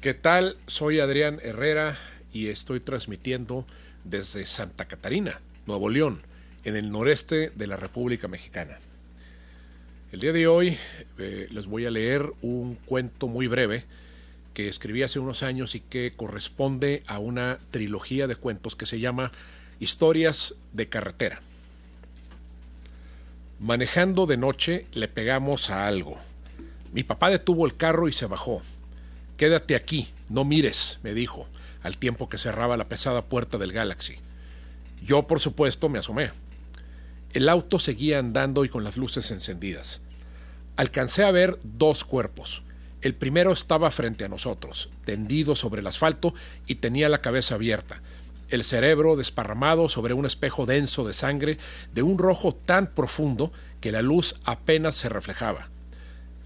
¿Qué tal? Soy Adrián Herrera y estoy transmitiendo desde Santa Catarina, Nuevo León, en el noreste de la República Mexicana. El día de hoy eh, les voy a leer un cuento muy breve que escribí hace unos años y que corresponde a una trilogía de cuentos que se llama Historias de Carretera. Manejando de noche le pegamos a algo. Mi papá detuvo el carro y se bajó. Quédate aquí, no mires, me dijo, al tiempo que cerraba la pesada puerta del Galaxy. Yo, por supuesto, me asomé. El auto seguía andando y con las luces encendidas. Alcancé a ver dos cuerpos. El primero estaba frente a nosotros, tendido sobre el asfalto y tenía la cabeza abierta, el cerebro desparramado sobre un espejo denso de sangre de un rojo tan profundo que la luz apenas se reflejaba.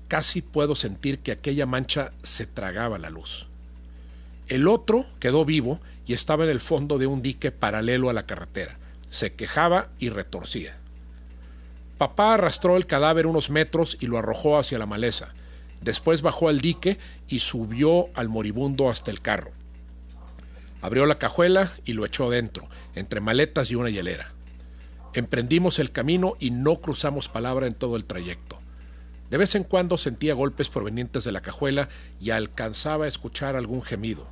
Casi puedo sentir que aquella mancha se tragaba la luz. El otro quedó vivo y estaba en el fondo de un dique paralelo a la carretera. Se quejaba y retorcía. Papá arrastró el cadáver unos metros y lo arrojó hacia la maleza. Después bajó al dique y subió al moribundo hasta el carro. Abrió la cajuela y lo echó dentro, entre maletas y una hielera. Emprendimos el camino y no cruzamos palabra en todo el trayecto. De vez en cuando sentía golpes provenientes de la cajuela y alcanzaba a escuchar algún gemido.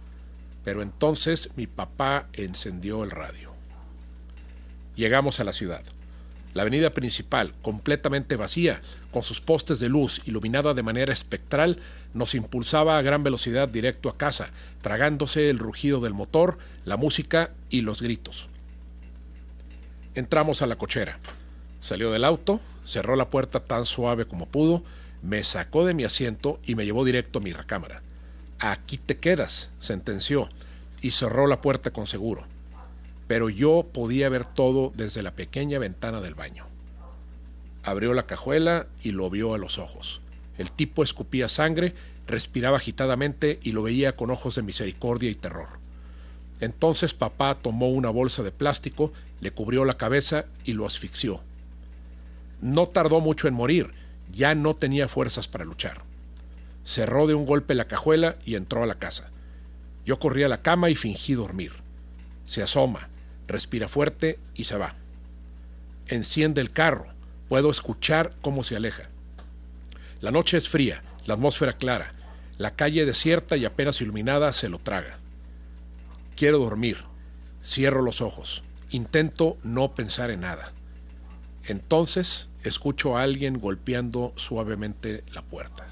Pero entonces mi papá encendió el radio. Llegamos a la ciudad. La avenida principal, completamente vacía, con sus postes de luz iluminada de manera espectral, nos impulsaba a gran velocidad directo a casa, tragándose el rugido del motor, la música y los gritos. Entramos a la cochera. Salió del auto, cerró la puerta tan suave como pudo, me sacó de mi asiento y me llevó directo a mi recámara. Aquí te quedas, sentenció, y cerró la puerta con seguro pero yo podía ver todo desde la pequeña ventana del baño. Abrió la cajuela y lo vio a los ojos. El tipo escupía sangre, respiraba agitadamente y lo veía con ojos de misericordia y terror. Entonces papá tomó una bolsa de plástico, le cubrió la cabeza y lo asfixió. No tardó mucho en morir, ya no tenía fuerzas para luchar. Cerró de un golpe la cajuela y entró a la casa. Yo corrí a la cama y fingí dormir. Se asoma, respira fuerte y se va. Enciende el carro, puedo escuchar cómo se aleja. La noche es fría, la atmósfera clara, la calle desierta y apenas iluminada se lo traga. Quiero dormir, cierro los ojos, intento no pensar en nada. Entonces escucho a alguien golpeando suavemente la puerta.